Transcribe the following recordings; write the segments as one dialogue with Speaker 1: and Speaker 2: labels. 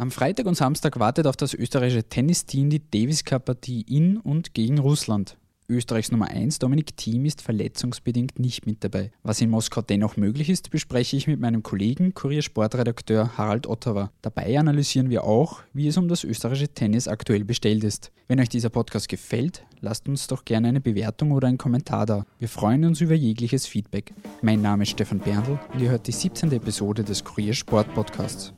Speaker 1: Am Freitag und Samstag wartet auf das österreichische Tennisteam die Davis Cup Partie in und gegen Russland. Österreichs Nummer 1 Dominik Thiem ist verletzungsbedingt nicht mit dabei. Was in Moskau dennoch möglich ist, bespreche ich mit meinem Kollegen Kuriersportredakteur Harald Ottawa. Dabei analysieren wir auch, wie es um das österreichische Tennis aktuell bestellt ist. Wenn euch dieser Podcast gefällt, lasst uns doch gerne eine Bewertung oder einen Kommentar da. Wir freuen uns über jegliches Feedback. Mein Name ist Stefan Berndl und ihr hört die 17. Episode des Kuriersport Podcasts.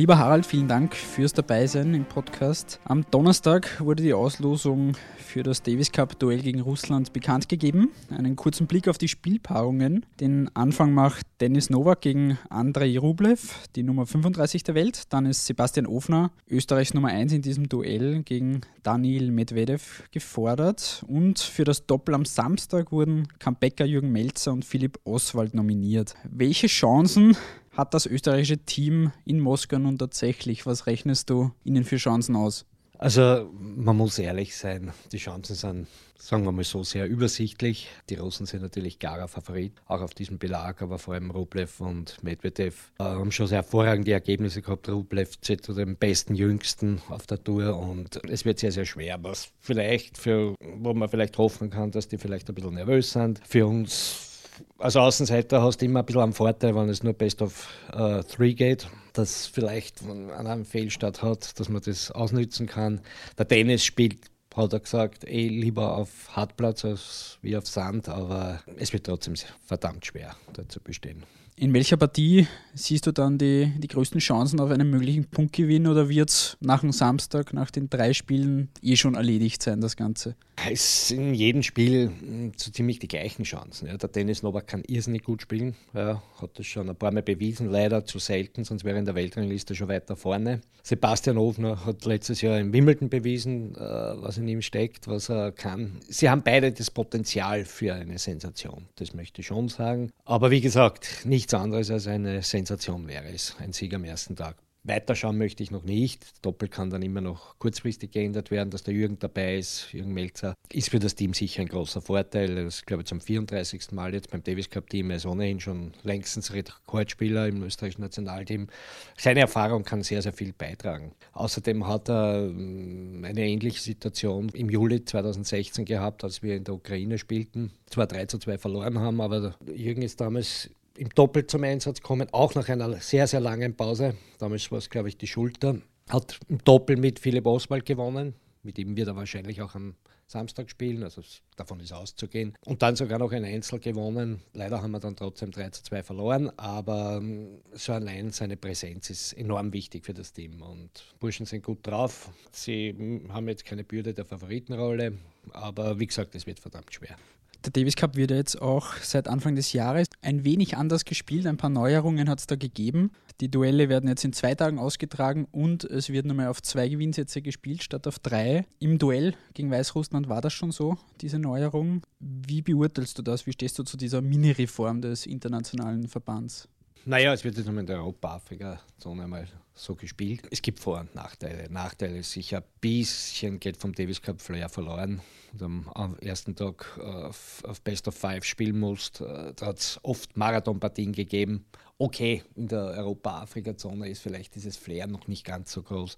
Speaker 1: Lieber Harald, vielen Dank fürs Dabeisein im Podcast. Am Donnerstag wurde die Auslosung für das Davis Cup Duell gegen Russland bekannt gegeben. Einen kurzen Blick auf die Spielpaarungen. Den Anfang macht Dennis Novak gegen Andrei Rublev, die Nummer 35 der Welt. Dann ist Sebastian Ofner, Österreichs Nummer 1 in diesem Duell gegen Daniel Medvedev gefordert. Und für das Doppel am Samstag wurden Kambecker, Jürgen Melzer und Philipp Oswald nominiert. Welche Chancen hat das österreichische Team in Moskau nun tatsächlich? Was rechnest du ihnen für Chancen aus?
Speaker 2: Also man muss ehrlich sein, die Chancen sind, sagen wir mal so, sehr übersichtlich. Die Russen sind natürlich klarer Favorit, auch auf diesem Belag, aber vor allem Rublev und Medvedev äh, haben schon sehr hervorragende Ergebnisse gehabt. Rublev zählt zu den besten Jüngsten auf der Tour und es wird sehr, sehr schwer, was vielleicht für, wo man vielleicht hoffen kann, dass die vielleicht ein bisschen nervös sind. Für uns als Außenseiter hast du immer ein bisschen einen Vorteil, wenn es nur Best of uh, Three geht, dass vielleicht an einem Fehlstart hat, dass man das ausnützen kann. Der Tennis spielt, hat er gesagt, eh lieber auf Hartplatz als wie auf Sand, aber es wird trotzdem verdammt schwer, da zu bestehen.
Speaker 1: In welcher Partie siehst du dann die, die größten Chancen auf einen möglichen Punktgewinn oder wird es nach dem Samstag, nach den drei Spielen eh schon erledigt sein, das Ganze?
Speaker 2: Es sind in jedem Spiel hm, so ziemlich die gleichen Chancen. Ja. Der Dennis Novak kann irrsinnig gut spielen, ja, hat das schon ein paar Mal bewiesen, leider zu selten, sonst wäre er in der Weltrangliste schon weiter vorne. Sebastian Ofner hat letztes Jahr in Wimbledon bewiesen, äh, was in ihm steckt, was er kann. Sie haben beide das Potenzial für eine Sensation, das möchte ich schon sagen. Aber wie gesagt, nicht nichts anderes als eine Sensation wäre es, ein Sieg am ersten Tag. Weiterschauen möchte ich noch nicht. Doppel kann dann immer noch kurzfristig geändert werden, dass der Jürgen dabei ist. Jürgen Melzer ist für das Team sicher ein großer Vorteil. Er ist, glaube ich, zum 34. Mal jetzt beim Davis Cup Team. Er ist ohnehin schon längstens Rekordspieler im österreichischen Nationalteam. Seine Erfahrung kann sehr, sehr viel beitragen. Außerdem hat er ähm, eine ähnliche Situation im Juli 2016 gehabt, als wir in der Ukraine spielten. Zwar 3 zu 2 verloren haben, aber Jürgen ist damals im Doppel zum Einsatz kommen, auch nach einer sehr, sehr langen Pause. Damals war es, glaube ich, die Schulter. Hat im Doppel mit Philipp Oswald gewonnen. Mit ihm wird er wahrscheinlich auch am Samstag spielen, also davon ist auszugehen. Und dann sogar noch ein Einzel gewonnen. Leider haben wir dann trotzdem 3 zu 2 verloren, aber ähm, so allein seine Präsenz ist enorm wichtig für das Team. Und Burschen sind gut drauf. Sie hm, haben jetzt keine Bürde der Favoritenrolle, aber wie gesagt, es wird verdammt schwer.
Speaker 1: Der Davis Cup wird jetzt auch seit Anfang des Jahres ein wenig anders gespielt. Ein paar Neuerungen hat es da gegeben. Die Duelle werden jetzt in zwei Tagen ausgetragen und es wird mehr auf zwei Gewinnsätze gespielt statt auf drei. Im Duell gegen Weißrussland war das schon so, diese Neuerung. Wie beurteilst du das? Wie stehst du zu dieser Mini-Reform des internationalen Verbands?
Speaker 2: Naja, es wird jetzt nochmal in der Europa-Afrika-Zone mal so gespielt. Es gibt Vor- und Nachteile. Nachteile ist sicher ein bisschen geht vom Davis Cup Flair verloren. Und am ersten Tag auf, auf Best of Five spielen musst. Äh, da hat es oft Marathonpartien gegeben. Okay, in der Europa-Afrika-Zone ist vielleicht dieses Flair noch nicht ganz so groß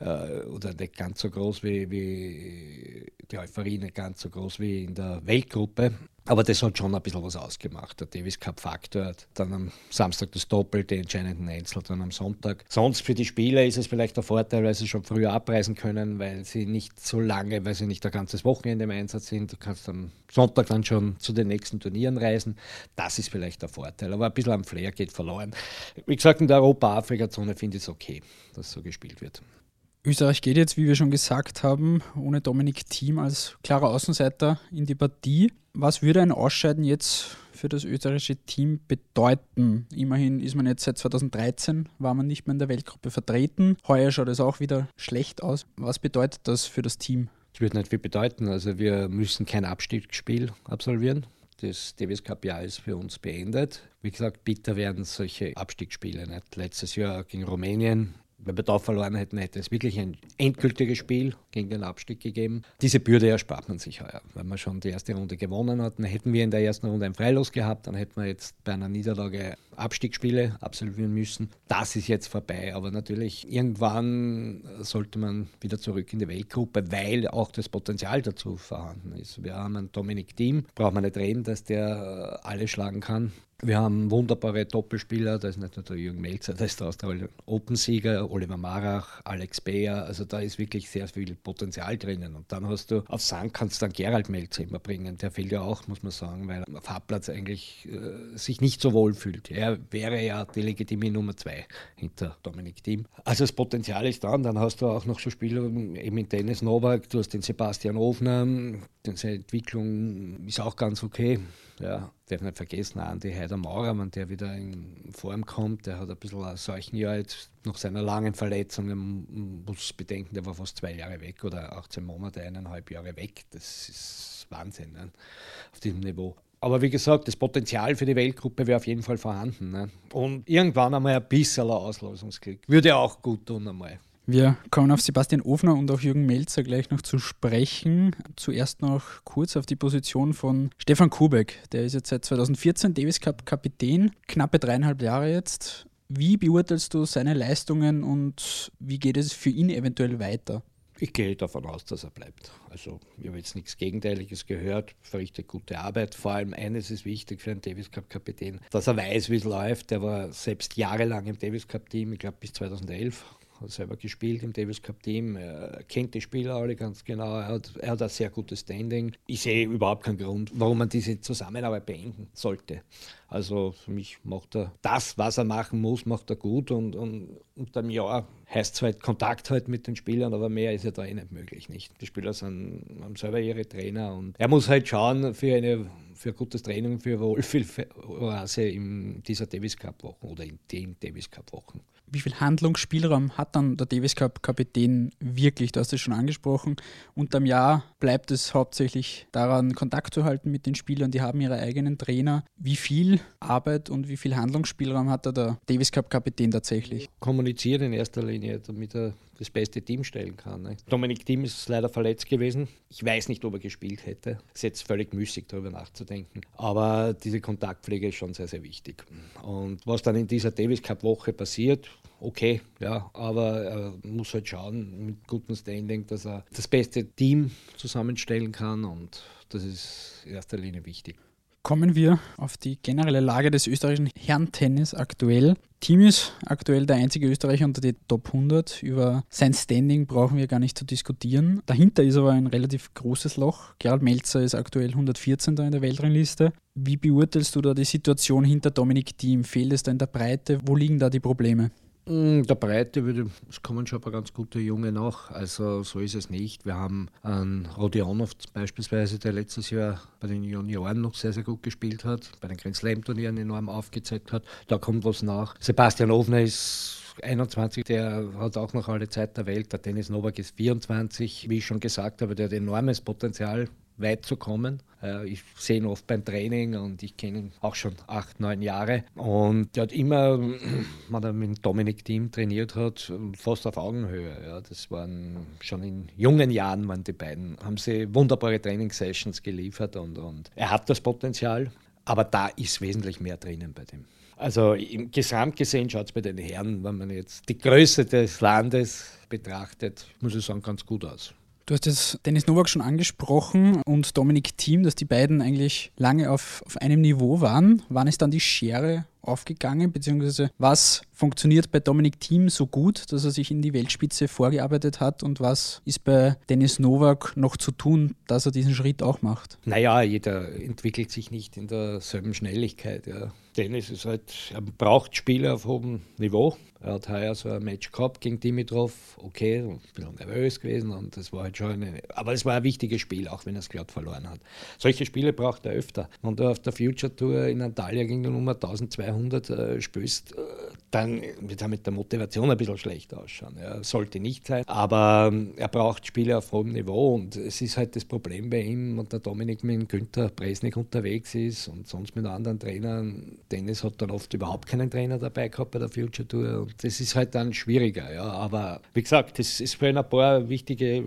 Speaker 2: äh, oder nicht ganz so groß wie, wie die Euphorie, nicht ganz so groß wie in der Weltgruppe. Aber das hat schon ein bisschen was ausgemacht. Der Davis Cup Faktor, dann am Samstag das Doppel, die entscheidenden Einzel, dann am Sonntag. Sonst für die Spieler ist es vielleicht der Vorteil, weil sie schon früher abreisen können, weil sie nicht so lange, weil sie nicht ein ganzes Wochenende im Einsatz sind. Du kannst am Sonntag dann schon zu den nächsten Turnieren reisen. Das ist vielleicht der Vorteil. Aber ein bisschen am Flair geht verloren. Wie gesagt, in der Europa-Afrika-Zone finde ich es okay, dass so gespielt wird.
Speaker 1: Österreich geht jetzt, wie wir schon gesagt haben, ohne Dominik Thiem als klarer Außenseiter in die Partie. Was würde ein Ausscheiden jetzt für das österreichische Team bedeuten? Immerhin ist man jetzt seit 2013, war man nicht mehr in der Weltgruppe vertreten. Heuer schaut es auch wieder schlecht aus. Was bedeutet das für das Team?
Speaker 2: Es wird nicht viel bedeuten. Also wir müssen kein Abstiegsspiel absolvieren. Das Davis Cup Jahr ist für uns beendet. Wie gesagt, bitter werden solche Abstiegsspiele nicht. Letztes Jahr gegen Rumänien Wenn wir da verloren hätten, hätte es wirklich ein endgültiges Spiel gegen den Abstieg gegeben. Diese Bürde erspart man sich heuer. Wenn man schon die erste Runde gewonnen hat, dann hätten wir in der ersten Runde ein Freilos gehabt, dann hätten wir jetzt bei einer Niederlage Abstiegsspiele absolvieren müssen. Das ist jetzt vorbei, aber natürlich irgendwann sollte man wieder zurück in die Weltgruppe, weil auch das Potenzial dazu vorhanden ist. Wir haben einen Dominik Thiem, braucht man nicht reden, dass der alle schlagen kann. Wir haben wunderbare Doppelspieler, da ist nicht nur der Jürgen Melzer, da ist der Australien Open-Sieger, Oliver Marach, Alex Beer, also da ist wirklich sehr viel Potenzial drinnen. Und dann hast du auf Sand kannst du dann Gerald Melzer immer bringen, der fehlt ja auch, muss man sagen, weil er auf Hartplatz eigentlich äh, sich nicht so wohl fühlt. Er wäre ja die legitime Nummer zwei hinter Dominik Thiem. Also das Potenzial ist da und dann hast du auch noch so Spieler, eben in Dennis Novak, du hast den Sebastian Ofner, seine Entwicklung ist auch ganz okay. Ja, darf nicht vergessen, Andi Heider Maurer, wenn der wieder in Form kommt, der hat ein bisschen ein solchen Jahr jetzt nach seiner langen Verletzung, man muss bedenken, der war fast zwei Jahre weg oder 18 Monate, eineinhalb Jahre weg. Das ist Wahnsinn ne? auf diesem Niveau. Aber wie gesagt, das Potenzial für die Weltgruppe wäre auf jeden Fall vorhanden. Ne? Und irgendwann einmal ein bisschen Auslosungsglück. Würde auch gut tun einmal.
Speaker 1: Wir kommen auf Sebastian Ofner und auch Jürgen Melzer gleich noch zu sprechen. Zuerst noch kurz auf die Position von Stefan Kubek. Der ist jetzt seit 2014 Davis Cup Kapitän, knappe dreieinhalb Jahre jetzt. Wie beurteilst du seine Leistungen und wie geht es für ihn eventuell weiter?
Speaker 2: Ich gehe davon aus, dass er bleibt. Also, ich habe jetzt nichts Gegenteiliges gehört, verrichtet gute Arbeit. Vor allem eines ist wichtig für einen Davis Cup Kapitän, dass er weiß, wie es läuft. Der war selbst jahrelang im Davis Cup Team, ich glaube bis 2011 hat selber gespielt im Davis Cup Team, er kennt die Spieler alle ganz genau, er hat, er hat ein sehr gutes Standing. Ich sehe überhaupt keinen Grund, warum man diese Zusammenarbeit beenden sollte. Also für mich macht er das, was er machen muss, macht er gut und, und unter dem Jahr heißt es halt Kontakt halt mit den Spielern, aber mehr ist ja da eh nicht möglich. Nicht? Die Spieler sind, haben selber ihre Trainer und er muss halt schauen für eine für gutes Training, für Wohlfühl-Oase in dieser Davis Cup Wochen oder in den Davis Cup Wochen
Speaker 1: wie viel Handlungsspielraum hat dann der Davis Cup Kapitän wirklich? Du hast es schon angesprochen. Unterm Jahr bleibt es hauptsächlich daran, Kontakt zu halten mit den Spielern. Die haben ihre eigenen Trainer. Wie viel Arbeit und wie viel Handlungsspielraum hat da der Davis Cup Kapitän tatsächlich?
Speaker 2: Kommuniziert in erster Linie, damit er das beste Team stellen kann. Ne? Dominik Thiem ist leider verletzt gewesen. Ich weiß nicht, ob er gespielt hätte. Es ist jetzt völlig müßig, darüber nachzudenken. Aber diese Kontaktpflege ist schon sehr, sehr wichtig. Und was dann in dieser Davis Cup Woche passiert, okay, ja, aber er muss halt schauen mit gutem Standing, dass er das beste Team zusammenstellen kann und das ist in erster Linie wichtig.
Speaker 1: Kommen wir auf die generelle Lage des österreichischen Herrentennis aktuell. Team ist aktuell der einzige Österreicher unter die Top 100. Über sein Standing brauchen wir gar nicht zu diskutieren. Dahinter ist aber ein relativ großes Loch. Gerald Melzer ist aktuell 114. in der Weltrangliste. Wie beurteilst du da die Situation hinter Dominik Thiem? Fehlt es da in der Breite? Wo liegen da die Probleme?
Speaker 2: Mm, der Breite würde, es kommen schon ein paar ganz gute Junge nach. Also so ist es nicht. Wir haben einen Rodionov beispielsweise, der letztes Jahr bei den Junioren noch sehr, sehr gut gespielt hat, bei den Grand Slam Turnieren enorm aufgezeigt hat. Da kommt was nach. Sebastian Ofner ist 21, der hat auch noch alle Zeit der Welt. Der Dennis Novak ist 24, wie ich schon gesagt habe, der hat enormes Potenzial weit zu kommen. Äh, ich sehe ihn oft beim Training und ich kenne ihn auch schon acht, neun Jahre. Und der hat immer, wenn er mit Dominik Team trainiert hat, fast auf Augenhöhe. Ja, das waren schon in jungen Jahren waren die beiden, haben sie wunderbare Trainingssessions geliefert und, und er hat das Potenzial, aber da ist wesentlich mehr drinnen bei dem. Also im Gesamt gesehen schaut es bei den Herren, wenn man jetzt die Größe des Landes betrachtet, muss ich sagen, ganz gut aus.
Speaker 1: Du hast jetzt Dennis Nowak schon angesprochen und Dominik Thiem, dass die beiden eigentlich lange auf, auf einem Niveau waren. Wann ist dann die Schere aufgegangen, beziehungsweise was funktioniert bei Dominik Thiem so gut, dass er sich in die Weltspitze vorgearbeitet hat und was ist bei Dennis Nowak noch zu tun, dass er diesen Schritt auch macht?
Speaker 2: Naja, jeder entwickelt sich nicht in derselben Schnelligkeit. Ja. Dennis ist halt, er braucht Spieler auf hohem Niveau. Er hat heuer so ein Match gehabt gegen Dimitrov, okay, ein bisschen nervös gewesen und das war halt schon eine, aber es war ein wichtiges Spiel, auch wenn er es glatt verloren hat. Solche Spiele braucht er öfter. Und auf der Future Tour in Antalya gegen die Nummer 1200 Jahrhundert äh, spielst, äh, dann wird er mit der Motivation ein bisschen schlecht ausschauen. Ja, sollte nicht sein. Aber ähm, er braucht Spiele auf hohem Niveau und es ist halt das Problem bei ihm und der Dominik mit Günther Presnik unterwegs ist und sonst mit anderen Trainern. Dennis hat dann oft überhaupt keinen Trainer dabei gehabt bei der Future Tour und das ist halt dann schwieriger. Ja. Aber wie gesagt, es, es spielen ein paar wichtige,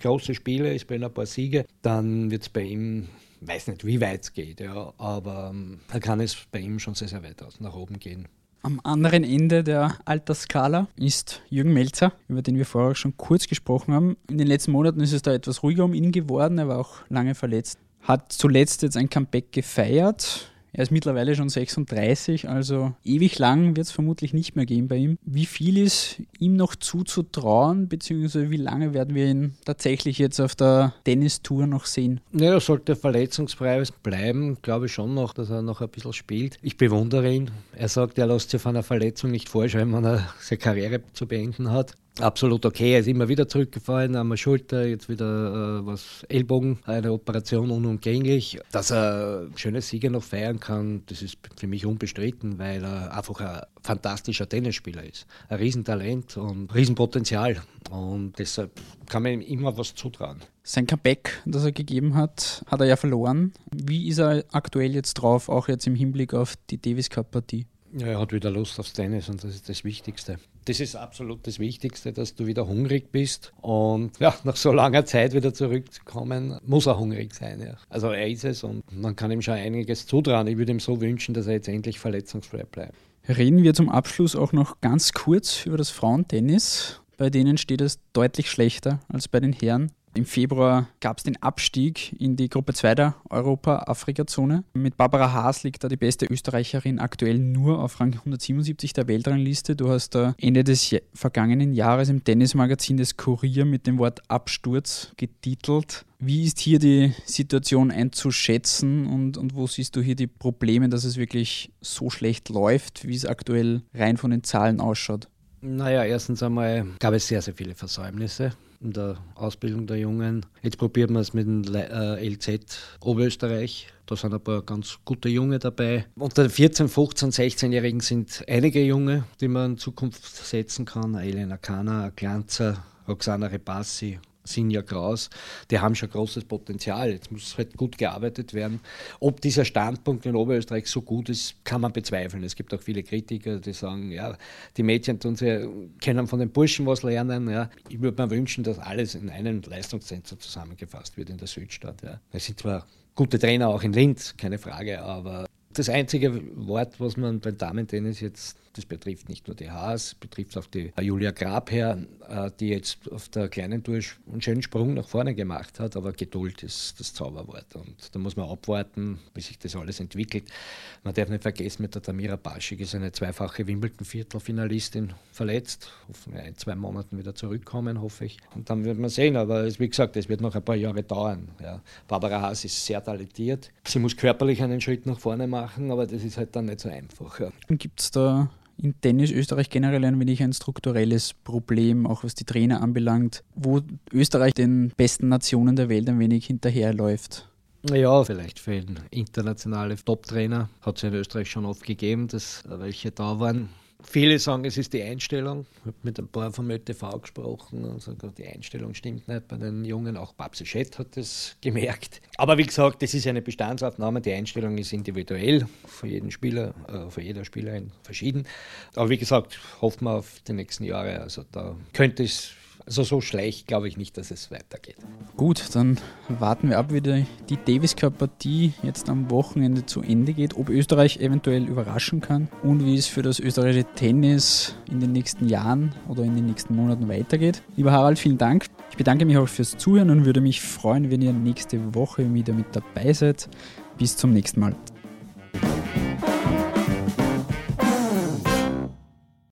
Speaker 2: große Spiele, es spielen ein paar Siege, dann wird es bei ihm weiß nicht, wie weit es geht, ja, aber ähm, da kann es bei ihm schon sehr, sehr weit aus nach oben gehen.
Speaker 1: Am anderen Ende der Altersskala ist Jürgen Melzer, über den wir vorher schon kurz gesprochen haben. In den letzten Monaten ist es da etwas ruhiger um ihn geworden, er war auch lange verletzt. Hat zuletzt jetzt ein Comeback gefeiert, er ist mittlerweile schon 36, also ewig lang wird es vermutlich nicht mehr gehen bei ihm. Wie viel ist ihm noch zuzutrauen, beziehungsweise wie lange werden wir ihn tatsächlich jetzt auf der Tennistour noch sehen?
Speaker 2: Ja, er sollte verletzungsfrei bleiben, glaube ich schon noch, dass er noch ein bisschen spielt. Ich bewundere ihn. Er sagt, er lässt sich von einer Verletzung nicht vorschreiben, wenn er seine Karriere zu beenden hat absolut okay. Er ist immer wieder zurückgefallen, der Schulter, jetzt wieder äh, was Ellbogen, eine Operation unumgänglich. Dass er schöne Siege noch feiern kann, das ist für mich unbestritten, weil er einfach ein fantastischer Tennisspieler ist. Ein Riesentalent und Riesenpotenzial. Und deshalb kann man ihm immer was zutrauen.
Speaker 1: Sein Comeback, das er gegeben hat, hat er ja verloren. Wie ist er aktuell jetzt drauf, auch jetzt im Hinblick auf die Davis Cup-Partie?
Speaker 2: Ja, er hat wieder Lust aufs Tennis und das ist das Wichtigste. Das ist absolut das Wichtigste, dass du wieder hungrig bist und ja, nach so langer Zeit wieder zurückzukommen, muss er hungrig sein. Ja. Also er ist es und man kann ihm schon einiges zutrauen. Ich würde ihm so wünschen, dass er jetzt endlich verletzungsfrei bleibt.
Speaker 1: Reden wir zum Abschluss auch noch ganz kurz über das Frauentennis. Bei denen steht es deutlich schlechter als bei den Herren. Im Februar gab es den Abstieg in die Gruppe 2 der Europa-Afrika-Zone. Mit Barbara Haas liegt da die beste Österreicherin aktuell nur auf Rang 177 der Weltrangliste. Du hast da Ende des vergangenen Jahres im Tennismagazin des Kurier mit dem Wort Absturz getitelt. Wie ist hier die Situation einzuschätzen und, und wo siehst du hier die Probleme, dass es wirklich so schlecht läuft, wie es aktuell rein von den Zahlen ausschaut?
Speaker 2: Naja, erstens einmal gab es sehr, sehr viele Versäumnisse in der Ausbildung der Jungen. Jetzt probieren wir es mit dem äh, LZ Oberösterreich. Da sind ein paar ganz gute Junge dabei. Unter den 14, 15, 16-Jährigen sind einige Junge, die man in Zukunft setzen kann. Elena Kana, Glanzer, Roxana Repassi Sinja Kraus, die haben schon großes Potenzial. Jetzt muss halt gut gearbeitet werden. Ob dieser Standpunkt in Oberösterreich so gut ist, kann man bezweifeln. Es gibt auch viele Kritiker, die sagen, ja, die Mädchen tun sie, können von den Burschen was lernen. Ja. Ich würde mir wünschen, dass alles in einem Leistungszentrum zusammengefasst wird in der Südstadt. Ja. Es sind zwar gute Trainer auch in Linz, keine Frage, aber das einzige Wort, was man beim Damen-Tennis jetzt das betrifft nicht nur die Haas, betrifft auch die Julia Grabherr, äh, die jetzt auf der kleinen Tour einen schönen Sprung nach vorne gemacht hat, aber Geduld ist das Zauberwort. Und da muss man abwarten, bis sich das alles entwickelt. Man darf nicht vergessen, mit der Tamira Baschik ist eine zweifache Wimbledon-Viertelfinalistin verletzt. Hoffen ein, zwei Monaten wieder zurückkommen, hoffe ich. Und dann wird man sehen, aber wie gesagt, es wird noch ein paar Jahre dauern. Ja. Barbara Haas ist sehr talentiert. Sie muss körperlich einen Schritt nach vorne machen, aber das ist halt dann nicht so einfach. Ja.
Speaker 1: Gibt es da in Tennis Österreich generell ein wenig ein strukturelles Problem, auch was die Trainer anbelangt, wo Österreich den besten Nationen der Welt ein wenig hinterherläuft.
Speaker 2: Ja, vielleicht fehlen internationale Top-Trainer. Hat es in Österreich schon oft gegeben, dass welche da waren. Viele sagen, es ist die Einstellung. Ich habe mit ein paar vom ÖTV gesprochen und sagen, die Einstellung stimmt nicht bei den Jungen. Auch Babsi Schett hat das gemerkt. Aber wie gesagt, das ist eine Bestandsaufnahme. Die Einstellung ist individuell, für jeden Spieler, äh, für jeder Spielerin verschieden. Aber wie gesagt, hoffen wir auf die nächsten Jahre. Also da könnte es also so schlecht glaube ich nicht, dass es weitergeht.
Speaker 1: Gut, dann warten wir ab, wie die, die Davis Cup Partie jetzt am Wochenende zu Ende geht, ob Österreich eventuell überraschen kann und wie es für das österreichische Tennis in den nächsten Jahren oder in den nächsten Monaten weitergeht. Lieber Harald, vielen Dank. Ich bedanke mich auch fürs Zuhören und würde mich freuen, wenn ihr nächste Woche wieder mit dabei seid. Bis zum nächsten Mal.